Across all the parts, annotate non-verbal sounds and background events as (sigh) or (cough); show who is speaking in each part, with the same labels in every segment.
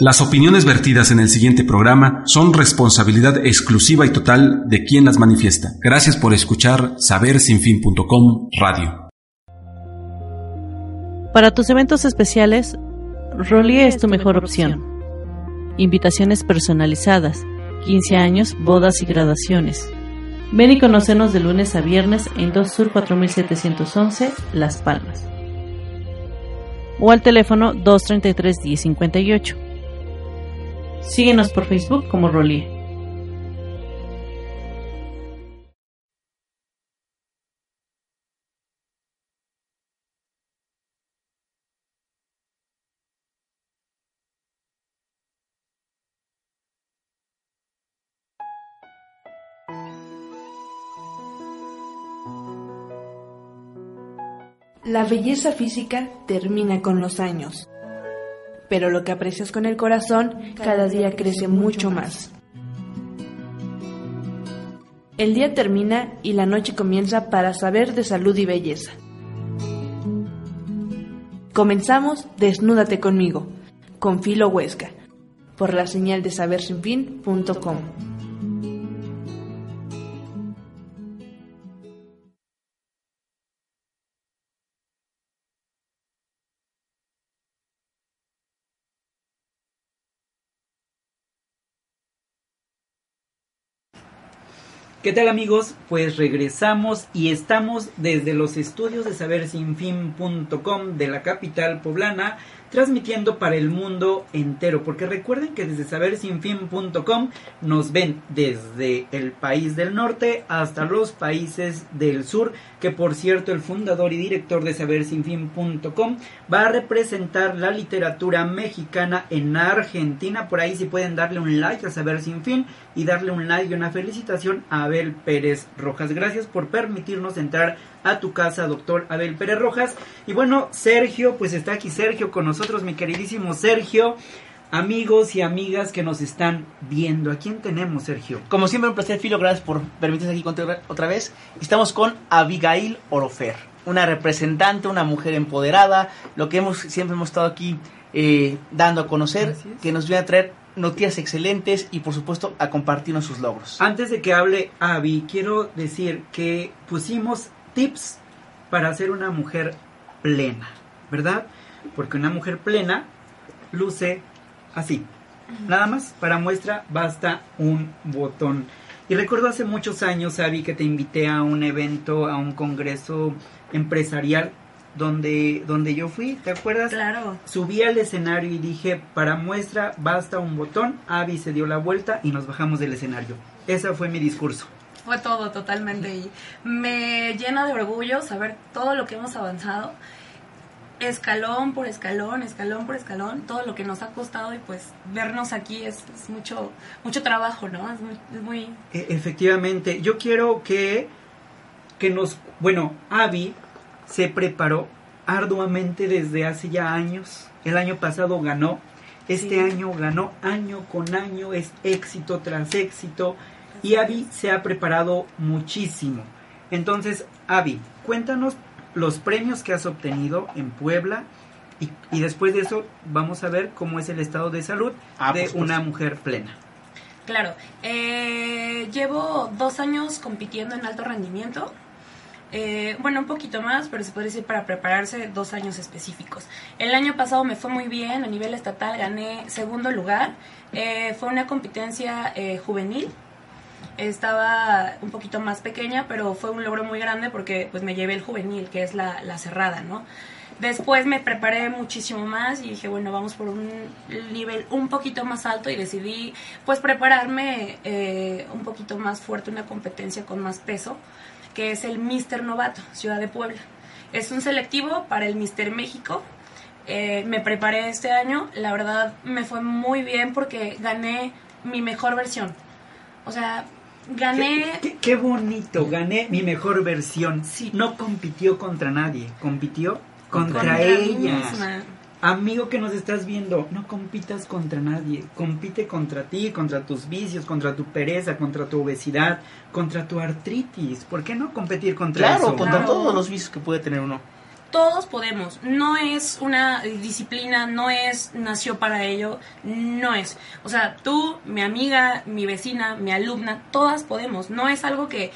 Speaker 1: Las opiniones vertidas en el siguiente programa son responsabilidad exclusiva y total de quien las manifiesta. Gracias por escuchar sabersinfin.com Radio.
Speaker 2: Para tus eventos especiales, Rolie es tu mejor opción. Invitaciones personalizadas, 15 años, bodas y graduaciones. Ven y conocernos de lunes a viernes en 2 Sur 4711, Las Palmas. O al teléfono 233 1058. Síguenos por Facebook como Rolie.
Speaker 3: La belleza física termina con los años pero lo que aprecias con el corazón cada día crece mucho más. El día termina y la noche comienza para saber de salud y belleza. Comenzamos Desnúdate conmigo, con Filo Huesca, por la señal de sabersinfin.com.
Speaker 4: ¿Qué tal amigos? Pues regresamos y estamos desde los estudios de sabersinfin.com de la capital poblana transmitiendo para el mundo entero, porque recuerden que desde sabersinfin.com nos ven desde el país del norte hasta los países del sur, que por cierto el fundador y director de sabersinfin.com va a representar la literatura mexicana en Argentina, por ahí si pueden darle un like a Saber Sin Fin y darle un like y una felicitación a Abel Pérez Rojas. Gracias por permitirnos entrar a tu casa, doctor Abel Pérez Rojas. Y bueno, Sergio, pues está aquí Sergio con nosotros, mi queridísimo Sergio. Amigos y amigas que nos están viendo, ¿a quién tenemos, Sergio?
Speaker 5: Como siempre, un placer, Filo, gracias por permitirnos aquí contar otra vez. Estamos con Abigail Orofer, una representante, una mujer empoderada, lo que hemos siempre hemos estado aquí eh, dando a conocer, que nos viene a traer noticias excelentes y por supuesto a compartirnos sus logros.
Speaker 4: Antes de que hable Avi, quiero decir que pusimos tips para ser una mujer plena, ¿verdad? Porque una mujer plena luce así. Nada más, para muestra basta un botón. Y recuerdo hace muchos años, Abby, que te invité a un evento, a un congreso empresarial donde, donde yo fui, ¿te acuerdas?
Speaker 6: Claro.
Speaker 4: Subí al escenario y dije, para muestra basta un botón. Abby se dio la vuelta y nos bajamos del escenario. Ese fue mi discurso
Speaker 6: fue todo totalmente y me llena de orgullo saber todo lo que hemos avanzado escalón por escalón, escalón por escalón, todo lo que nos ha costado y pues vernos aquí es, mucho mucho trabajo, ¿no? Es muy,
Speaker 4: e, Efectivamente, yo quiero que, que nos, bueno, Avi se preparó arduamente desde hace ya años, el año pasado ganó, este año ganó año con año, es éxito tras éxito, y Avi se ha preparado muchísimo. Entonces, Avi, cuéntanos los premios que has obtenido en Puebla y, después de eso vamos a ver cómo es el estado de salud ah, de una mujer plena.
Speaker 6: Claro, eh, llevo dos años compitiendo en alto rendimiento. Eh, bueno, un poquito más, pero se puede decir para prepararse dos años específicos. El año pasado me fue muy bien, a nivel estatal gané segundo lugar. Eh, fue una competencia juvenil estaba un poquito más pequeña, pero fue un logro muy grande porque pues me llevé el juvenil, que es la, la cerrada, ¿no? Después me preparé muchísimo más y dije, bueno, vamos por un nivel un poquito más alto y decidí pues prepararme eh, un poquito más fuerte, una competencia con más peso, que es el Mister Novato, Ciudad de Puebla. Es un selectivo para el Mister México, eh, me preparé este año, la verdad me fue muy bien porque gané mi mejor versión. O sea, gané...
Speaker 4: Qué, qué- qué bonito, gané mi mejor versión.
Speaker 6: Sí.
Speaker 4: No compitió contra nadie, compitió contra,
Speaker 6: contra
Speaker 4: ella.
Speaker 6: misma.
Speaker 4: Amigo que nos estás viendo, no compitas contra nadie, compite contra ti, contra tus vicios, contra tu pereza, contra tu obesidad, contra tu artritis. ¿Por qué no competir contra
Speaker 5: Claro,
Speaker 4: eso?
Speaker 5: contra
Speaker 6: Claro.
Speaker 5: todos los vicios que puede tener uno.
Speaker 6: Todos podemos. No es una disciplina, no es nació para ello, no es. O sea, tú, mi amiga, mi vecina, mi alumna, todas podemos. No es algo que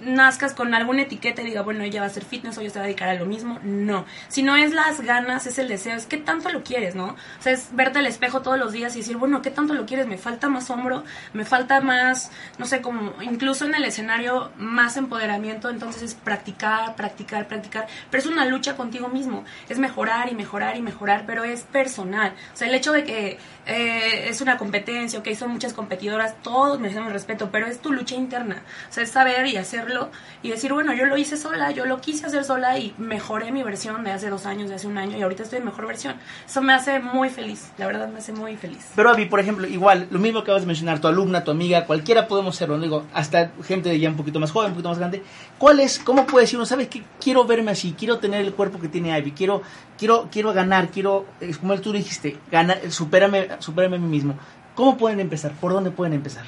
Speaker 6: nazcas con alguna etiqueta y diga, bueno, ella va a hacer fitness o ella se va a dedicar a lo mismo. No. Si no es las ganas, es el deseo, es qué tanto lo quieres, ¿no? O sea, es verte al espejo todos los días y decir, bueno, ¿qué tanto lo quieres? Me falta más hombro, me falta más, no sé, como incluso en el escenario, más empoderamiento. Entonces es practicar, practicar, practicar. Pero es una lucha contigo mismo. Es mejorar y mejorar y mejorar, pero es personal. O sea, el hecho de que eh, es una competencia, ok, son muchas competidoras, todos merecemos respeto, pero es tu lucha interna. O sea, es saber y hacerlo y decir, bueno, yo lo hice sola, yo lo quise hacer sola y mejoré mi versión de hace dos años, de hace un año y ahorita estoy en mejor versión. Eso me hace muy feliz, la verdad me hace muy feliz.
Speaker 5: Pero Avi, por ejemplo, igual, lo mismo que acabas de mencionar, tu alumna, tu amiga, cualquiera podemos serlo, digo, hasta gente ya un poquito más joven, un poquito más grande. ¿Cuál es, cómo puede decir uno, sabes que quiero verme así, quiero tener el cuerpo que tiene Avi, quiero, quiero, quiero ganar, quiero, como tú dijiste, ganar, superarme, superarme a mí mismo? ¿Cómo pueden empezar? ¿Por dónde pueden empezar?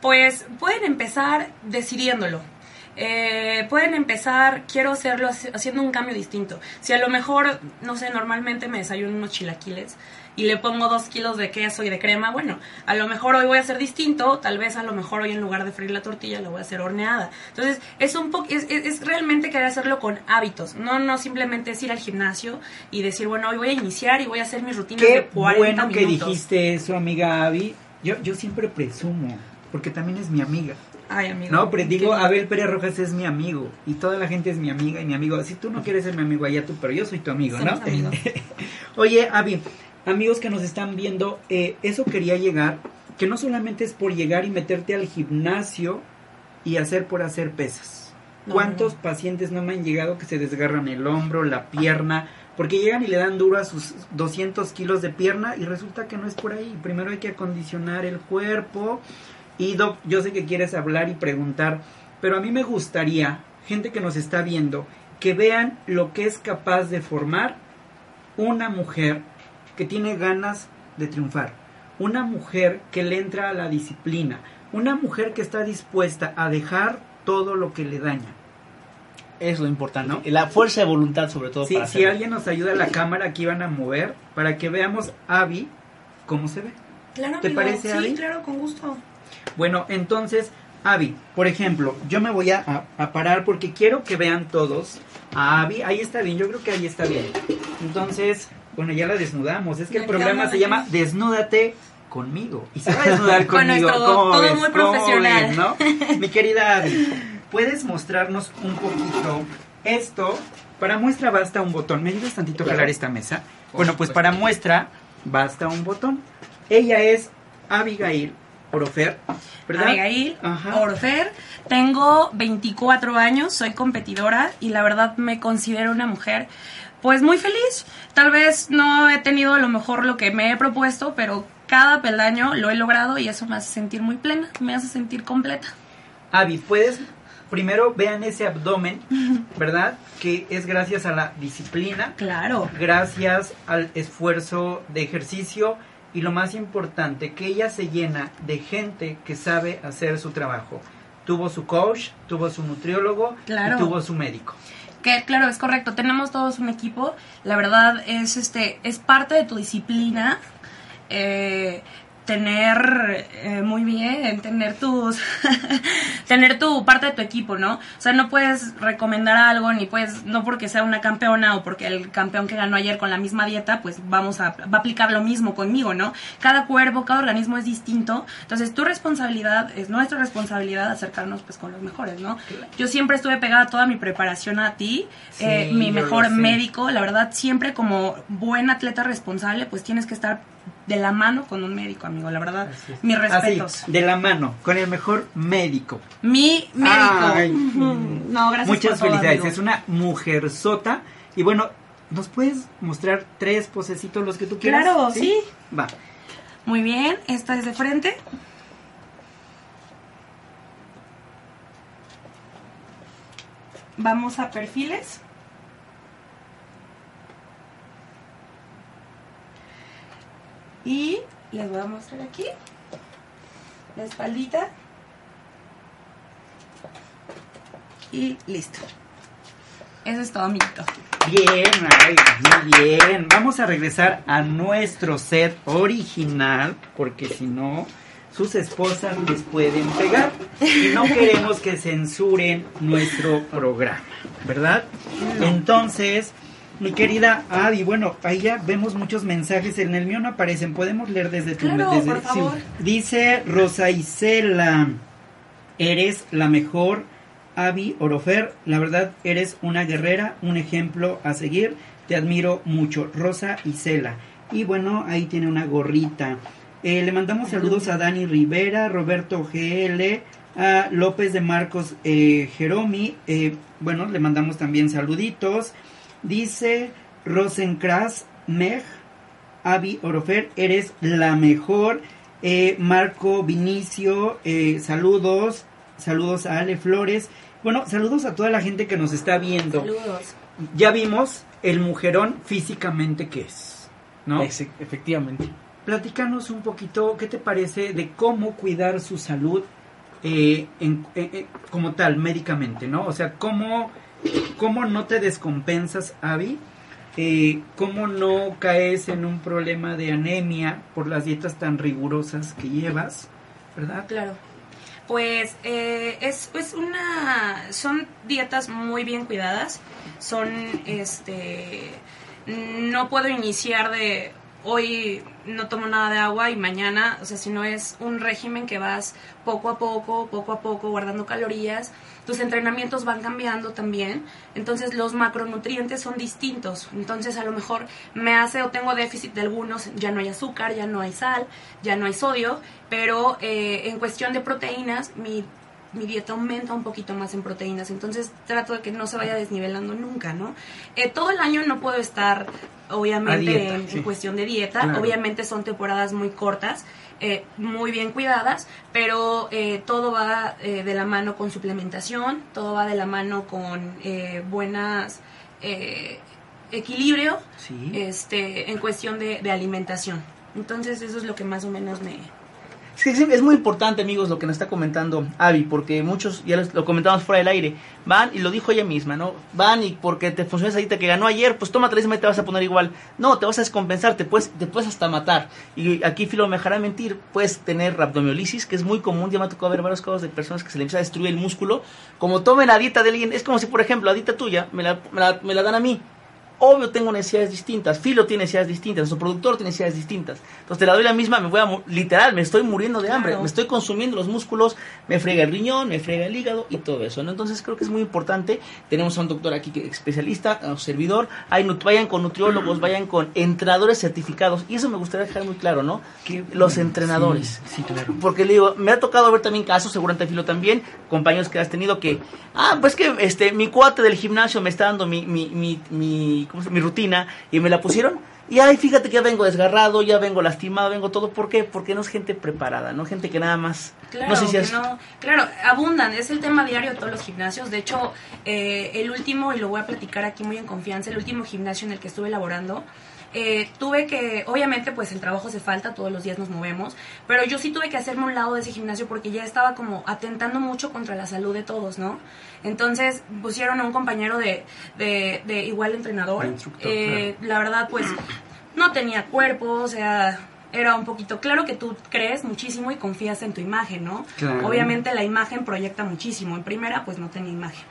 Speaker 6: Pues pueden empezar decidiéndolo. Eh, pueden empezar, quiero hacerlo haci- haciendo un cambio distinto. Si a lo mejor, no sé, normalmente me desayuno unos chilaquiles y le pongo dos kilos de queso y de crema, bueno, a lo mejor hoy voy a hacer distinto, tal vez a lo mejor hoy en lugar de freír la tortilla la voy a hacer horneada. Entonces, es un poco, es, es- es realmente querer hacerlo con hábitos, no, no simplemente es ir al gimnasio y decir, bueno, hoy voy a iniciar y voy a hacer mis rutinas
Speaker 4: Qué
Speaker 6: de 40
Speaker 4: bueno que dijiste eso, amiga Abby. Yo, yo siempre presumo, porque también es mi amiga.
Speaker 6: Ay, amigo.
Speaker 4: No, pero digo, Abel Pérez Rojas es mi amigo y toda la gente es mi amiga y mi amigo. Si tú no quieres ser mi amigo allá tú, pero yo soy tu amigo, ¿no?
Speaker 6: Amigos. (laughs)
Speaker 4: Oye, Avi, amigos que nos están viendo, eh, eso quería llegar, que no solamente es por llegar y meterte al gimnasio y hacer por hacer pesas.
Speaker 6: No,
Speaker 4: ¿Cuántos
Speaker 6: no.
Speaker 4: pacientes no me han llegado que se desgarran el hombro, la pierna? Porque llegan y le dan duro a sus 200 kilos de pierna y resulta que no es por ahí. Primero hay que acondicionar el cuerpo. Y Doc, yo sé que quieres hablar y preguntar, pero a mí me gustaría, gente que nos está viendo, que vean lo que es capaz de formar una mujer que tiene ganas de triunfar, una mujer que le entra a la disciplina, una mujer que está dispuesta a dejar todo lo que le daña.
Speaker 5: Es lo importante,
Speaker 4: ¿No?
Speaker 5: la fuerza de voluntad sobre todo
Speaker 4: Sí,
Speaker 5: para
Speaker 4: si
Speaker 5: hacerlo.
Speaker 4: alguien nos ayuda a la cámara, aquí van a mover para que veamos a Abby cómo se ve.
Speaker 6: Claro,
Speaker 4: ¿Te
Speaker 6: amigo.
Speaker 4: parece,
Speaker 6: Sí,
Speaker 4: Abby?
Speaker 6: claro, con gusto.
Speaker 4: Bueno, entonces, Abby, por ejemplo, yo me voy a, a- a parar porque quiero que vean todos a Abby. Ahí está bien, yo creo que ahí está bien. Entonces, bueno, ya la desnudamos. Es que el programa se llama Desnúdate conmigo. Y se va a desnudar (laughs)
Speaker 6: Con
Speaker 4: conmigo.
Speaker 6: nuestro
Speaker 4: ¿Cómo
Speaker 6: todo
Speaker 4: ves?
Speaker 6: muy
Speaker 4: ¿Cómo
Speaker 6: profesional.
Speaker 4: ves, no? (laughs) Mi querida Abby, ¿puedes mostrarnos un poquito esto? Para muestra basta un botón. ¿Me ayudas tantito a jalar esta mesa? Bueno, pues para muestra basta un botón. Ella es Abigail Orofer, ¿verdad?
Speaker 6: Abigail
Speaker 4: Ajá.
Speaker 6: Orfer. Tengo 24 años, soy competidora y la verdad me considero una mujer pues muy feliz. Tal vez no he tenido a lo mejor lo que me he propuesto, pero cada peldaño lo he logrado y eso me hace sentir muy plena, me hace sentir completa.
Speaker 4: Avi, puedes primero vean ese abdomen, (laughs) ¿verdad? Que es gracias a la disciplina,
Speaker 6: Claro.
Speaker 4: gracias al esfuerzo de ejercicio y lo más importante, que ella se llena de gente que sabe hacer su trabajo. Tuvo su coach, tuvo su nutriólogo
Speaker 6: Claro.
Speaker 4: y tuvo su médico.
Speaker 6: Que claro, es correcto, tenemos todos un equipo, la verdad es este es parte de tu disciplina eh, tener eh, muy bien, tener tus (laughs) tener tu parte de tu equipo, ¿no? O sea, no puedes recomendar algo ni puedes no porque sea una campeona o porque el campeón que ganó ayer con la misma dieta, pues vamos a va a aplicar lo mismo conmigo, ¿no? Cada cuerpo, cada organismo es distinto, entonces tu responsabilidad es nuestra responsabilidad acercarnos pues con los mejores, ¿no? Yo siempre estuve pegada toda mi preparación a ti,
Speaker 4: Sí,
Speaker 6: eh, mi mejor médico, la verdad siempre como buen atleta responsable, pues tienes que estar de la mano con un médico, amigo, la verdad. Mis respetos.
Speaker 4: Así, de la mano, con el mejor médico.
Speaker 6: Mi médico.
Speaker 4: Ay, (laughs)
Speaker 6: no, gracias
Speaker 4: Muchas
Speaker 6: por
Speaker 4: felicidades. Es una mujer sota. Y bueno, ¿Nos puedes mostrar tres posecitos los que tú quieras?
Speaker 6: Claro, sí.
Speaker 4: Va.
Speaker 6: Muy bien, esta es de frente. Vamos a perfiles. Y les voy a mostrar aquí la espaldita. Y listo. Eso es todo, amiguito.
Speaker 4: Bien, ay, muy bien. Vamos a regresar a nuestro set original, porque si no, sus esposas les pueden pegar. Y no (laughs) queremos que censuren nuestro programa, ¿verdad? Entonces, mi querida Adi, bueno, ahí ya vemos muchos mensajes. En el mío no aparecen. Podemos leer desde tu
Speaker 6: Claro,
Speaker 4: desde-
Speaker 6: por favor.
Speaker 4: Dice Rosa Isela, eres la mejor. Avi Orofer, la verdad eres una guerrera, un ejemplo a seguir. Te admiro mucho. Rosa Isela. Y bueno, ahí tiene una gorrita. Eh, le mandamos saludos a Dani Rivera, Roberto GL, a López de Marcos eh, Jeromi. eh, bueno, le mandamos también saluditos. Dice Rosencras Meg, Avi Orofer, eres la mejor. Eh, Marco Vinicio, eh, saludos. Saludos a Ale Flores. Bueno, saludos a toda la gente que nos está viendo.
Speaker 6: Saludos.
Speaker 4: Ya vimos el mujerón físicamente que es, ¿no?
Speaker 5: Efectivamente.
Speaker 4: Platícanos un poquito, ¿qué te parece de cómo cuidar su salud eh, en- eh, eh, como tal, médicamente, ¿no? O sea, ¿cómo, cómo no te descompensas, Avi? Eh, ¿Cómo no caes en un problema de anemia por las dietas tan rigurosas que llevas? ¿Verdad?
Speaker 6: Claro. Pues eh, es, es una. Son dietas muy bien cuidadas. Son este. No puedo iniciar de hoy no tomo nada de agua y mañana, o sea, si no es un régimen que vas poco a poco, poco a poco, guardando calorías, tus entrenamientos van cambiando también, entonces los macronutrientes son distintos, entonces a lo mejor me hace o tengo déficit de algunos, ya no hay azúcar, ya no hay sal, ya no hay sodio, pero eh, en cuestión de proteínas, mi mi dieta aumenta un poquito más en proteínas, entonces trato de que no se vaya desnivelando nunca, ¿no? Eh, todo el año no puedo estar, obviamente,
Speaker 4: dieta,
Speaker 6: en, cuestión de dieta,
Speaker 4: Claro.
Speaker 6: obviamente son temporadas muy cortas, eh, muy bien cuidadas, pero eh, todo va eh, de la mano con suplementación, todo va de la mano con eh, buenas eh, equilibrio,
Speaker 4: Sí.
Speaker 6: este, en cuestión de, de alimentación. Entonces eso es lo que más o menos me,
Speaker 5: Sí, es muy importante, amigos, lo que nos está comentando Avi, porque muchos, ya les- lo comentamos fuera del aire, van, y lo dijo ella misma, ¿no? Van y porque te funciona esa dieta que ganó ayer, pues tómate la y te vas a poner igual. No, te vas a descompensar, te puedes, te puedes hasta matar. Y aquí Filo me dejará mentir, puedes tener rhabdomiolisis, que es muy común, ya me ha tocado ver varios casos de personas que se le empieza a destruir el músculo. Como tomen la dieta de alguien, es como si, por ejemplo, la dieta tuya me la, me la, me la dan a mí. Obvio tengo necesidades distintas, Filo tiene necesidades distintas, nuestro productor tiene necesidades distintas. Entonces te la doy la misma, me voy a, literal, me estoy muriendo de hambre,
Speaker 6: Claro.
Speaker 5: me estoy consumiendo los músculos, me frega el riñón, me frega el hígado y todo eso, ¿no? Entonces creo que es muy importante, tenemos a un doctor aquí que es especialista, a un servidor, hay, vayan con nutriólogos, vayan con entrenadores certificados, y eso me gustaría dejar muy claro, ¿no?
Speaker 4: Qué
Speaker 5: Los
Speaker 4: bueno,
Speaker 5: entrenadores.
Speaker 4: Sí, sí, claro.
Speaker 5: Porque le digo, me ha tocado ver también casos, seguramente Filo también, compañeros que has tenido que, ah, pues que este, mi cuate del gimnasio me está dando mi, mi, mi, mi, ¿cómo se llama? mi rutina y me la pusieron. Y ay, fíjate que ya vengo desgarrado, ya vengo lastimado, vengo todo. ¿Por qué? Porque no es gente preparada, no gente que nada más.
Speaker 6: Claro,
Speaker 5: no sé si es.
Speaker 6: no- claro, abundan, es el tema diario de todos los gimnasios. De hecho, eh, el último, y lo voy a platicar aquí muy en confianza, el último gimnasio en el que estuve laborando, eh, tuve que, obviamente, pues el trabajo hace falta, todos los días nos movemos, pero yo sí tuve que hacerme un lado de ese gimnasio porque ya estaba como atentando mucho contra la salud de todos, ¿no? Entonces pusieron a un compañero de, de, de igual entrenador. Eh, La verdad, pues no tenía cuerpo, o sea, era un poquito, claro que tú crees muchísimo y confías en tu imagen, ¿no?
Speaker 4: Claro.
Speaker 6: Obviamente la imagen proyecta muchísimo. En primera, pues no tenía imagen.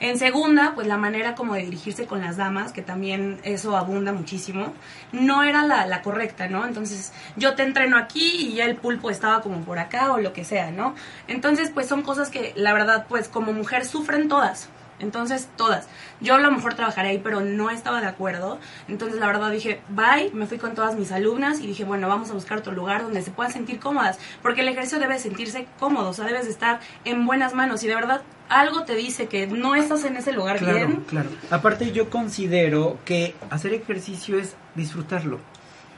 Speaker 6: En segunda, pues la manera como de dirigirse con las damas, que también eso abunda muchísimo, no era la, correcta, ¿no? Entonces, yo te entreno aquí y ya el pulpo estaba como por acá o lo que sea, ¿no? Entonces, pues son cosas que la verdad, pues como mujer sufren todas. Entonces, todas. Yo a lo mejor trabajaré ahí, pero no estaba de acuerdo. Entonces, la verdad dije, bye, me fui con todas mis alumnas y dije, bueno, vamos a buscar otro lugar donde se puedan sentir cómodas, porque el ejercicio debe sentirse cómodo, o sea, debes de estar en buenas manos y de verdad algo te dice que no estás en ese lugar
Speaker 4: Claro,
Speaker 6: bien.
Speaker 4: claro. Aparte yo considero que hacer ejercicio es disfrutarlo.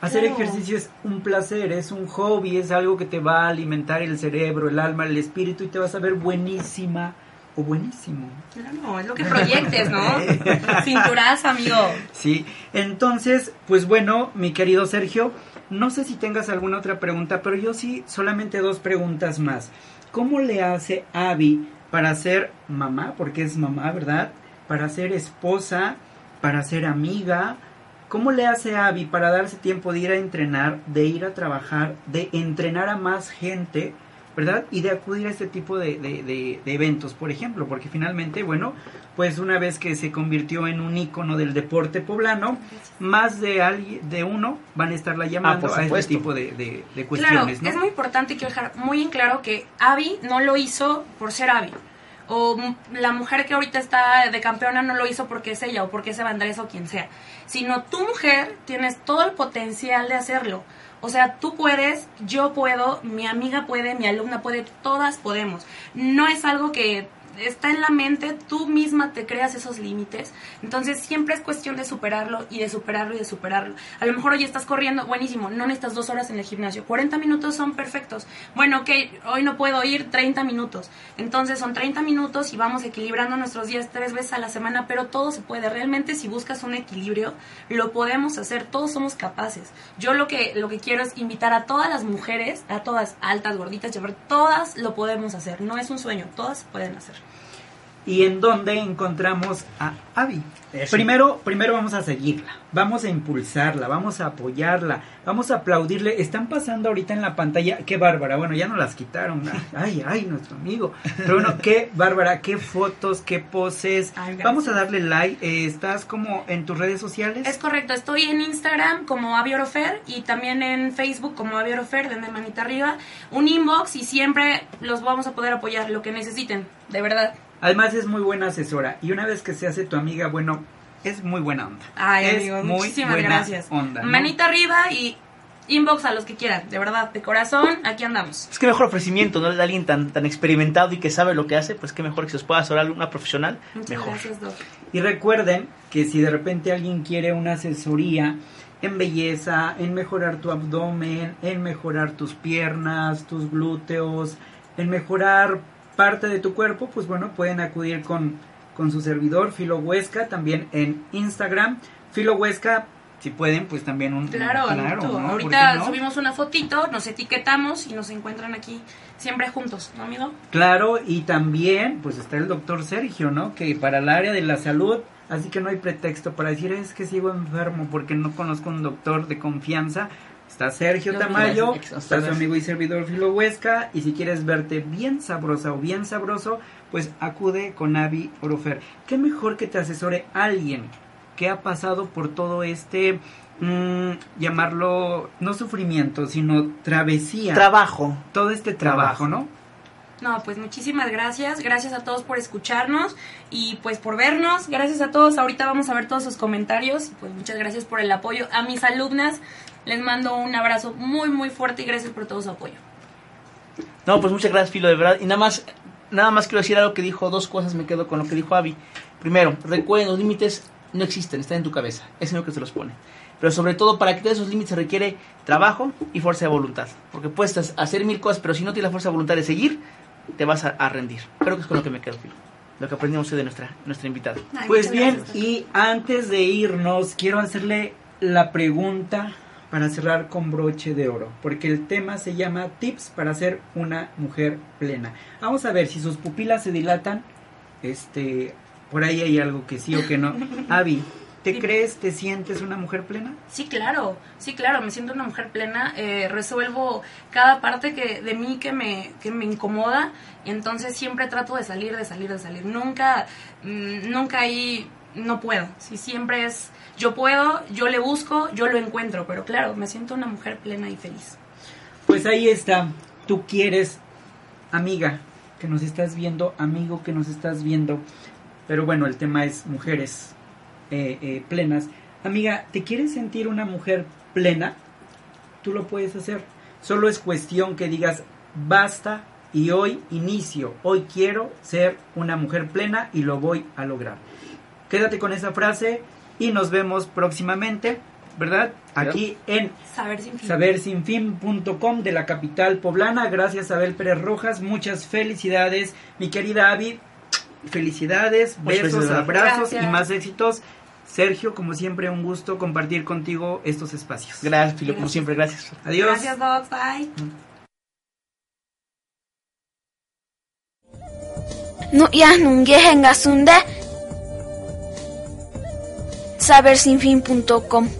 Speaker 4: Hacer
Speaker 6: Claro.
Speaker 4: ejercicio es un placer, es un hobby, es algo que te va a alimentar el cerebro, el alma, el espíritu y te vas a ver buenísima o buenísimo.
Speaker 6: Claro, es lo que proyectes, ¿no? (laughs) Cinturazo, amigo.
Speaker 4: Sí, entonces, pues bueno, mi querido Sergio, no sé si tengas alguna otra pregunta, pero yo sí, solamente dos preguntas más. ¿Cómo le hace Abby para ser mamá, porque es mamá, ¿verdad? Para ser esposa, para ser amiga. ¿Cómo le hace Abby para darse tiempo de ir a entrenar, de ir a trabajar, de entrenar a más gente, ¿verdad? Y de acudir a este tipo de, de- de- de eventos, por ejemplo, porque finalmente, bueno, pues una vez que se convirtió en un ícono del deporte poblano, más de alguien, de uno van a estarla llamando
Speaker 5: por
Speaker 4: a este tipo de, de- de
Speaker 6: Claro,
Speaker 4: cuestiones, ¿no?
Speaker 6: es muy importante y quiero dejar muy en claro que Abby no lo hizo por ser Abby. O la mujer que ahorita está de campeona no lo hizo porque es ella o porque es Evandresa o quien sea. Sino tu mujer tienes todo el potencial de hacerlo. O sea, tú puedes, yo puedo, mi amiga puede, mi alumna puede, todas podemos. No es algo que está en la mente, tú misma te creas esos límites. Entonces siempre es cuestión de superarlo y de superarlo y de superarlo. A lo mejor hoy estás corriendo, buenísimo, no necesitas dos horas en el gimnasio. 40 minutos son perfectos. Bueno, ok, hoy no puedo ir 30 minutos. Entonces son 30 minutos y vamos equilibrando nuestros días tres veces a la semana, pero todo se puede. Realmente si buscas un equilibrio, lo podemos hacer, todos somos capaces. Yo lo que, lo que quiero es invitar a todas las mujeres, a todas altas, gorditas, todas lo podemos hacer. No es un sueño, todas pueden hacer.
Speaker 4: Y en dónde encontramos a Abby.
Speaker 5: Eso.
Speaker 4: Primero, primero vamos a seguirla, vamos a impulsarla, vamos a apoyarla, vamos a aplaudirle. Están pasando ahorita en la pantalla, qué bárbara, bueno, ya no las quitaron. (laughs) Ay, ay, nuestro amigo. Pero bueno, qué bárbara, qué fotos, qué poses.
Speaker 6: Ay,
Speaker 4: vamos a darle like. Eh, ¿Estás como en tus redes sociales?
Speaker 6: Es correcto, estoy en Instagram como Avi Orofer y también en Facebook como Avi Orofer, denme manita arriba, un inbox y siempre los vamos a poder apoyar, lo que necesiten, de verdad.
Speaker 4: Además es muy buena asesora y una vez que se hace tu amiga, bueno, es muy buena onda.
Speaker 6: Ay,
Speaker 4: es
Speaker 6: amigo,
Speaker 4: muy
Speaker 6: muchísimas
Speaker 4: buena
Speaker 6: gracias.
Speaker 4: onda, ¿no?
Speaker 6: Manita arriba y inbox a los que quieran, de verdad, de corazón, aquí andamos.
Speaker 5: Es que mejor ofrecimiento, ¿no? De alguien tan, tan experimentado y que sabe lo que hace, pues qué mejor que se os pueda asesorar una profesional,
Speaker 6: Muchas
Speaker 5: mejor.
Speaker 6: gracias, Doc.
Speaker 4: Y recuerden que si de repente alguien quiere una asesoría en belleza, en mejorar tu abdomen, en mejorar tus piernas, tus glúteos, en mejorar parte de tu cuerpo, pues bueno, pueden acudir con, con su servidor, Filo Huesca, también en Instagram. Filo Huesca, si pueden, pues también un...
Speaker 6: Claro,
Speaker 4: claro. ¿no? ¿Por
Speaker 6: ahorita
Speaker 4: no?
Speaker 6: subimos una fotito, nos etiquetamos y nos encuentran aquí siempre juntos, ¿no, amigo?
Speaker 4: Claro, y también pues está el doctor Sergio, ¿no? Que para el área de la salud, así que no hay pretexto para decir es que sigo enfermo porque no conozco un doctor de confianza. Está Sergio Tamayo, está su amigo y servidor Filo Huesca, y si quieres verte bien sabrosa o bien sabroso, pues acude con Avi Orofer. ¿Qué mejor que te asesore alguien que ha pasado por todo este, mm, llamarlo, no sufrimiento, sino travesía?
Speaker 5: Trabajo.
Speaker 4: todo este trabajo, ¿no?
Speaker 6: No, pues muchísimas gracias. Gracias a todos por escucharnos y pues por vernos. Gracias a todos. Ahorita vamos a ver todos sus comentarios. Y pues muchas gracias por el apoyo. A mis alumnas les mando un abrazo muy, muy fuerte y gracias por todo su apoyo.
Speaker 5: No, pues muchas gracias, Filo, de verdad. Y nada más, nada más quiero decir algo que dijo, dos cosas me quedo con lo que dijo Avi. Primero, recuerden, los límites no existen, están en tu cabeza. Es el único que se los pone. Pero sobre todo, para quitar esos límites se requiere trabajo y fuerza de voluntad. Porque puedes hacer mil cosas, pero si no tienes la fuerza de voluntad de seguir, te vas a, a rendir. Creo que es con lo que me quedo, Filo. Lo que aprendimos hoy de nuestra, nuestra invitada.
Speaker 6: Ay,
Speaker 4: Pues bien,
Speaker 6: gracias.
Speaker 4: y antes de irnos, quiero hacerle la pregunta para cerrar con broche de oro, porque el tema se llama Tips para ser una mujer plena. Vamos a ver si sus pupilas se dilatan. Este, por ahí hay algo que sí o que no. (laughs) Avi, ¿te crees, te sientes una mujer plena?
Speaker 6: Sí, claro, sí, claro, me siento una mujer plena, eh, resuelvo cada parte que de mí que me, que me incomoda, entonces siempre trato de salir, de salir, de salir, nunca, mm, nunca ahí no puedo, si siempre es, yo puedo, yo le busco, yo lo encuentro, pero claro, me siento una mujer plena y feliz.
Speaker 4: Pues ahí está. Tú quieres, amiga, que nos estás viendo, amigo que nos estás viendo, Pero bueno, el tema es mujeres eh, eh, plenas. Amiga, ¿te quieres sentir una mujer plena? Tú lo puedes hacer. Solo es cuestión que digas, basta y hoy inicio, hoy quiero ser una mujer plena y lo voy a lograr. Quédate con esa frase y nos vemos próximamente, ¿verdad? Aquí en
Speaker 6: Saber sin fin.
Speaker 4: sabersinfin.com de la capital poblana. Gracias Abel Pérez Rojas, muchas felicidades, mi querida Avi. Felicidades,
Speaker 5: Muchas
Speaker 4: besos,
Speaker 5: felicidades.
Speaker 4: abrazos
Speaker 6: Gracias.
Speaker 4: y más éxitos. Sergio, como siempre, un gusto compartir contigo estos espacios.
Speaker 5: Gracias, Filo, como siempre, gracias.
Speaker 4: Adiós.
Speaker 6: Gracias. Bye.
Speaker 7: Nu'yaj nungeje ngasunde sabersinfin.com